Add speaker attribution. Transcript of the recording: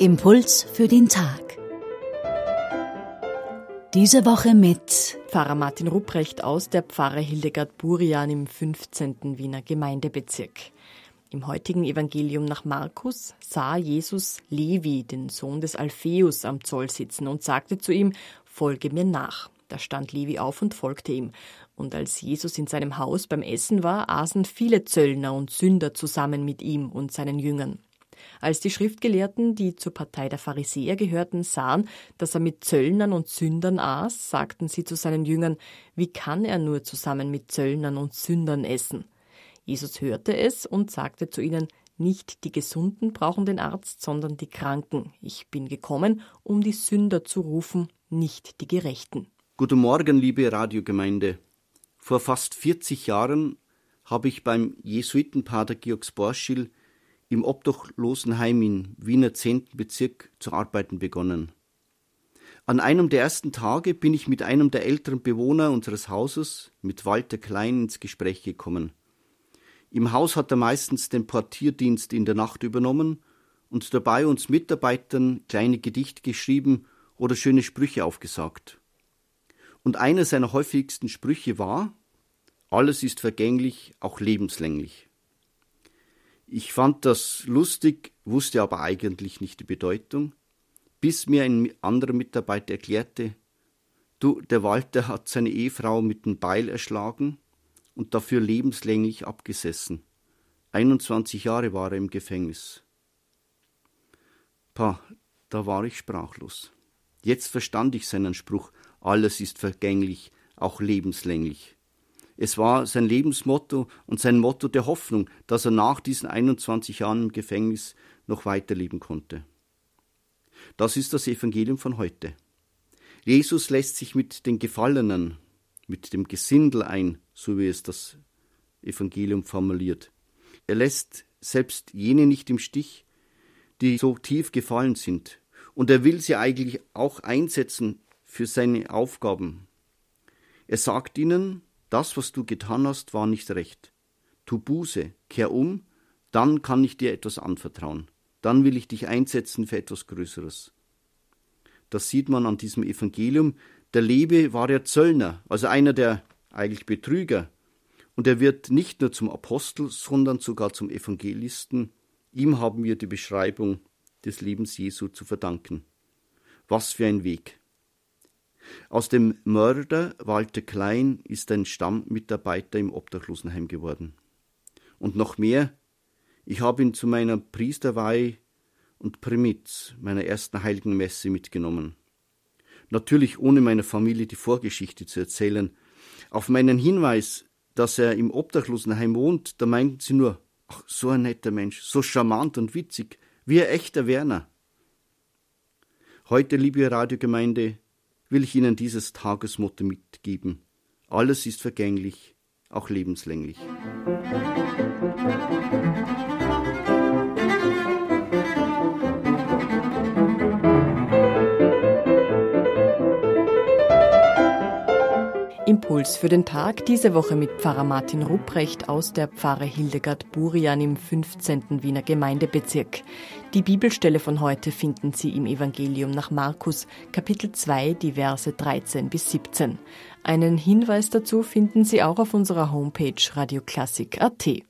Speaker 1: Impuls für den Tag. Diese Woche mit
Speaker 2: Pfarrer Martin Rupprecht aus der Pfarre Hildegard Burian im 15. Wiener Gemeindebezirk. Im heutigen Evangelium nach Markus sah Jesus Levi, den Sohn des Alpheus, am Zoll sitzen und sagte zu ihm, Folge mir nach. Da stand Levi auf und folgte ihm. Und als Jesus in seinem Haus beim Essen war, aßen viele Zöllner und Sünder zusammen mit ihm und seinen Jüngern. Als die Schriftgelehrten, die zur Partei der Pharisäer gehörten, sahen, dass er mit Zöllnern und Sündern aß, sagten sie zu seinen Jüngern, wie kann er nur zusammen mit Zöllnern und Sündern essen? Jesus hörte es und sagte zu ihnen, nicht die Gesunden brauchen den Arzt, sondern die Kranken. Ich bin gekommen, um die Sünder zu rufen, nicht die Gerechten.
Speaker 3: Guten Morgen, liebe Radiogemeinde. Vor fast 40 Jahren habe ich beim Jesuitenpater Georg Sporschil im Obdachlosenheim in Wiener 10. Bezirk zu arbeiten begonnen. An einem der ersten Tage bin ich mit einem der älteren Bewohner unseres Hauses, mit Walter Klein, ins Gespräch gekommen. Im Haus hat er meistens den Portierdienst in der Nacht übernommen und dabei uns Mitarbeitern kleine Gedichte geschrieben oder schöne Sprüche aufgesagt. Und einer seiner häufigsten Sprüche war Alles ist vergänglich, auch lebenslänglich. Ich fand das lustig, wusste aber eigentlich nicht die Bedeutung, bis mir ein anderer Mitarbeiter erklärte, du, der Walter hat seine Ehefrau mit dem Beil erschlagen und dafür lebenslänglich abgesessen. 21 Jahre war er im Gefängnis. Pah, da war ich sprachlos. Jetzt verstand ich seinen Spruch, alles ist vergänglich, auch lebenslänglich. Es war sein Lebensmotto und sein Motto der Hoffnung, dass er nach diesen 21 Jahren im Gefängnis noch weiterleben konnte. Das ist das Evangelium von heute. Jesus lässt sich mit den Gefallenen, mit dem Gesindel ein, so wie es das Evangelium formuliert. Er lässt selbst jene nicht im Stich, die so tief gefallen sind, und er will sie eigentlich auch einsetzen für seine Aufgaben. Er sagt ihnen, das, was du getan hast, war nicht recht. Tu Buße, kehr um, dann kann ich dir etwas anvertrauen. Dann will ich dich einsetzen für etwas Größeres. Das sieht man an diesem Evangelium. Der Lebe war ja Zöllner, also einer der eigentlich Betrüger. Und er wird nicht nur zum Apostel, sondern sogar zum Evangelisten. Ihm haben wir die Beschreibung des Lebens Jesu zu verdanken. Was für ein Weg. Aus dem Mörder Walter Klein ist ein Stammmitarbeiter im Obdachlosenheim geworden. Und noch mehr, ich habe ihn zu meiner Priesterweihe und Primitz, meiner ersten heiligen Messe, mitgenommen. Natürlich ohne meiner Familie die Vorgeschichte zu erzählen. Auf meinen Hinweis, dass er im Obdachlosenheim wohnt, da meinten sie nur, ach, so ein netter Mensch, so charmant und witzig, wie ein echter Werner. Heute, liebe Radiogemeinde, will ich Ihnen dieses Tagesmotto mitgeben. Alles ist vergänglich, auch lebenslänglich.
Speaker 2: Impuls für den Tag diese Woche mit Pfarrer Martin Rupprecht aus der Pfarre Hildegard Burian im 15. Wiener Gemeindebezirk. Die Bibelstelle von heute finden Sie im Evangelium nach Markus, Kapitel 2, die Verse 13 bis 17. Einen Hinweis dazu finden Sie auch auf unserer Homepage radioklassik.at.